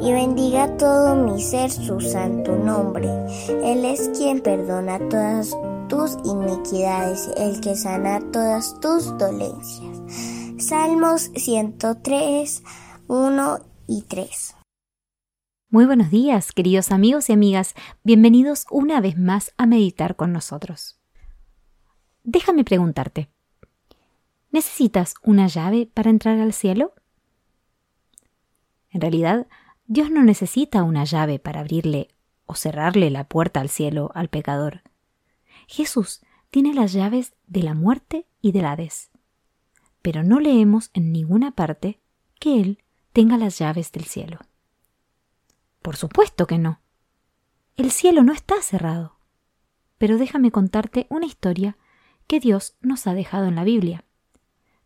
Y bendiga todo mi ser su santo nombre. Él es quien perdona todas tus iniquidades, el que sana todas tus dolencias. Salmos 103, 1 y 3. Muy buenos días, queridos amigos y amigas. Bienvenidos una vez más a meditar con nosotros. Déjame preguntarte, ¿necesitas una llave para entrar al cielo? En realidad, Dios no necesita una llave para abrirle o cerrarle la puerta al cielo al pecador. Jesús tiene las llaves de la muerte y del Hades. Pero no leemos en ninguna parte que Él tenga las llaves del cielo. Por supuesto que no. El cielo no está cerrado. Pero déjame contarte una historia que Dios nos ha dejado en la Biblia.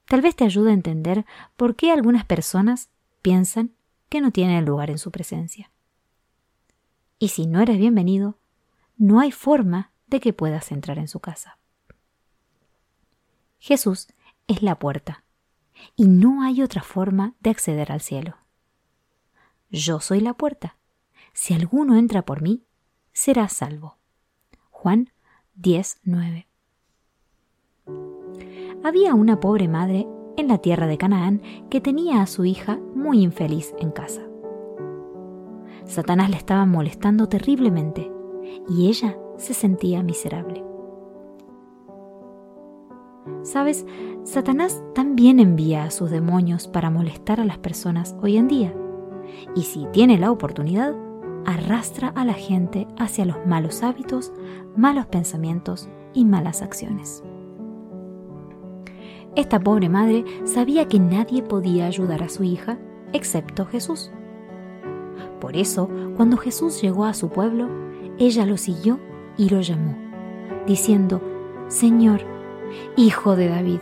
Tal vez te ayude a entender por qué algunas personas piensan que no tienen lugar en su presencia. Y si no eres bienvenido, no hay forma de que puedas entrar en su casa. Jesús es la puerta, y no hay otra forma de acceder al cielo. Yo soy la puerta. Si alguno entra por mí, será salvo. Juan 10:9. Había una pobre madre en la tierra de Canaán que tenía a su hija muy infeliz en casa. Satanás le estaba molestando terriblemente y ella se sentía miserable. Sabes, Satanás también envía a sus demonios para molestar a las personas hoy en día. Y si tiene la oportunidad, arrastra a la gente hacia los malos hábitos, malos pensamientos y malas acciones. Esta pobre madre sabía que nadie podía ayudar a su hija excepto Jesús. Por eso, cuando Jesús llegó a su pueblo, ella lo siguió y lo llamó, diciendo, Señor, Hijo de David,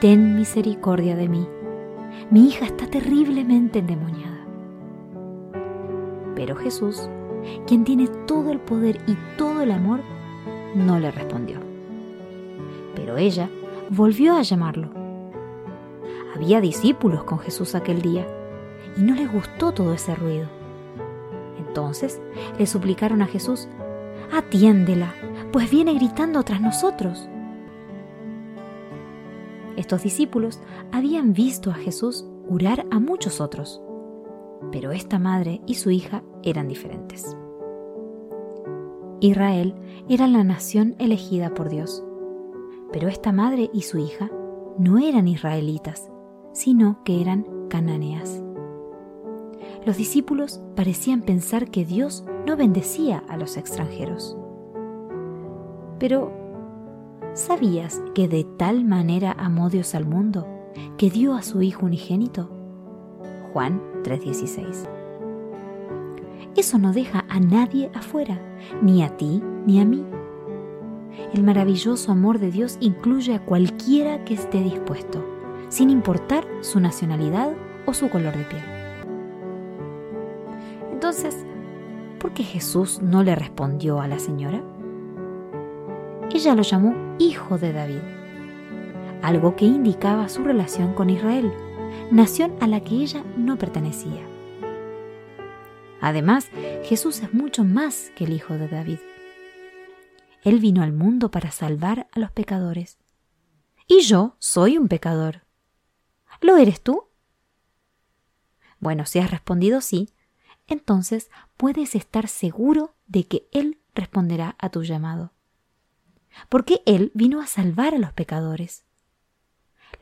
ten misericordia de mí. Mi hija está terriblemente endemoniada. Pero Jesús, quien tiene todo el poder y todo el amor, no le respondió. Pero ella volvió a llamarlo. Había discípulos con Jesús aquel día y no les gustó todo ese ruido. Entonces le suplicaron a Jesús, atiéndela, pues viene gritando tras nosotros. Estos discípulos habían visto a Jesús curar a muchos otros, pero esta madre y su hija eran diferentes. Israel era la nación elegida por Dios pero esta madre y su hija no eran israelitas, sino que eran cananeas. Los discípulos parecían pensar que Dios no bendecía a los extranjeros. Pero, ¿sabías que de tal manera amó Dios al mundo que dio a su Hijo unigénito? Juan 3:16. Eso no deja a nadie afuera, ni a ti ni a mí. El maravilloso amor de Dios incluye a cualquiera que esté dispuesto, sin importar su nacionalidad o su color de piel. Entonces, ¿por qué Jesús no le respondió a la señora? Ella lo llamó hijo de David, algo que indicaba su relación con Israel, nación a la que ella no pertenecía. Además, Jesús es mucho más que el hijo de David. Él vino al mundo para salvar a los pecadores. Y yo soy un pecador. ¿Lo eres tú? Bueno, si has respondido sí, entonces puedes estar seguro de que Él responderá a tu llamado. Porque Él vino a salvar a los pecadores.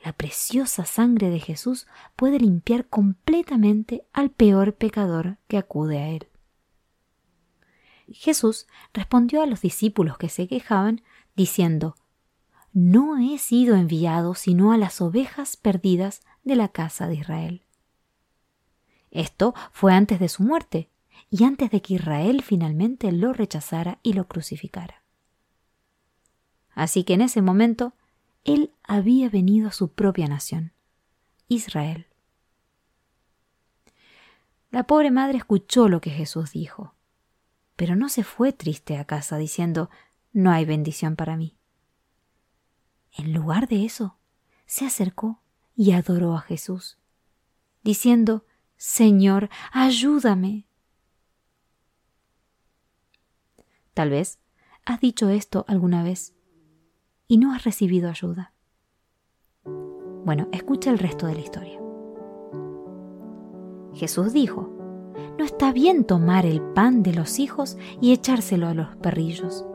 La preciosa sangre de Jesús puede limpiar completamente al peor pecador que acude a Él. Jesús respondió a los discípulos que se quejaban, diciendo, No he sido enviado sino a las ovejas perdidas de la casa de Israel. Esto fue antes de su muerte y antes de que Israel finalmente lo rechazara y lo crucificara. Así que en ese momento él había venido a su propia nación, Israel. La pobre madre escuchó lo que Jesús dijo, pero no se fue triste a casa diciendo no hay bendición para mí. En lugar de eso, se acercó y adoró a Jesús, diciendo Señor, ayúdame. Tal vez has dicho esto alguna vez y no has recibido ayuda. Bueno, escucha el resto de la historia. Jesús dijo, no está bien tomar el pan de los hijos y echárselo a los perrillos.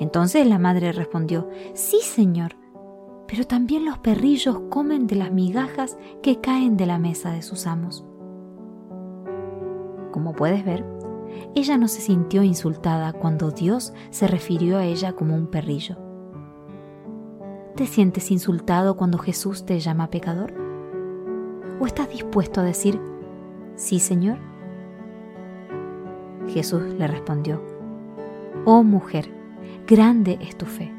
Entonces la madre respondió, sí, Señor, pero también los perrillos comen de las migajas que caen de la mesa de sus amos. Como puedes ver, ella no se sintió insultada cuando Dios se refirió a ella como un perrillo. ¿Te sientes insultado cuando Jesús te llama pecador? ¿O estás dispuesto a decir, sí, Señor? Jesús le respondió, Oh mujer, grande es tu fe.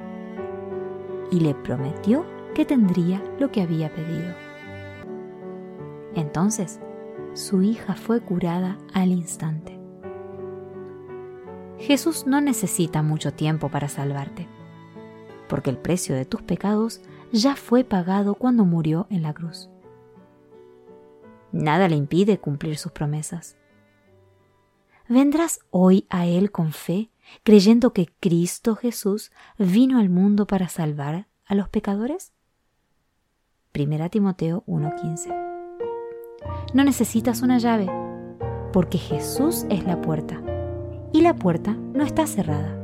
Y le prometió que tendría lo que había pedido. Entonces, su hija fue curada al instante. Jesús no necesita mucho tiempo para salvarte porque el precio de tus pecados ya fue pagado cuando murió en la cruz. Nada le impide cumplir sus promesas. ¿Vendrás hoy a Él con fe, creyendo que Cristo Jesús vino al mundo para salvar a los pecadores? 1 Timoteo 1:15 No necesitas una llave, porque Jesús es la puerta, y la puerta no está cerrada.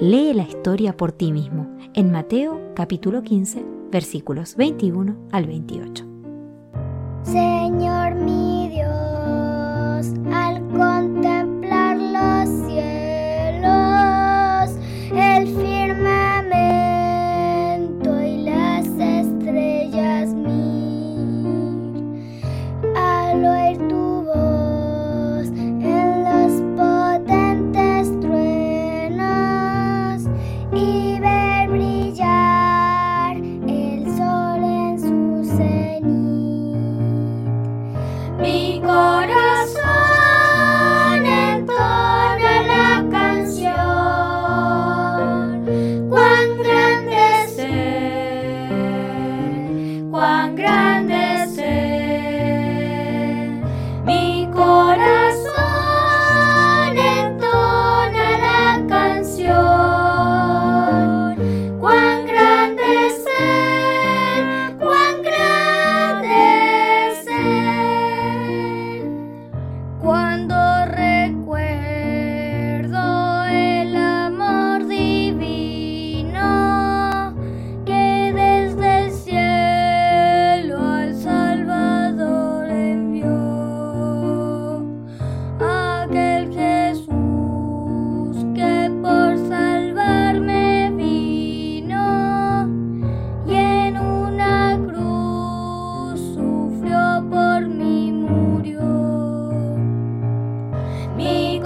Lee la historia por ti mismo en Mateo capítulo 15 versículos 21 al 28. Señor mi Dios,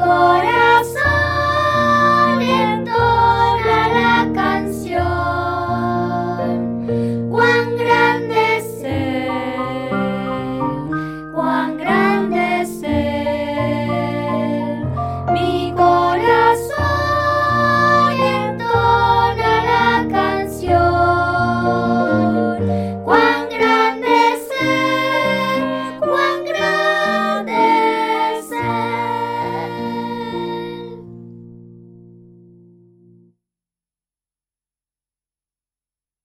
God.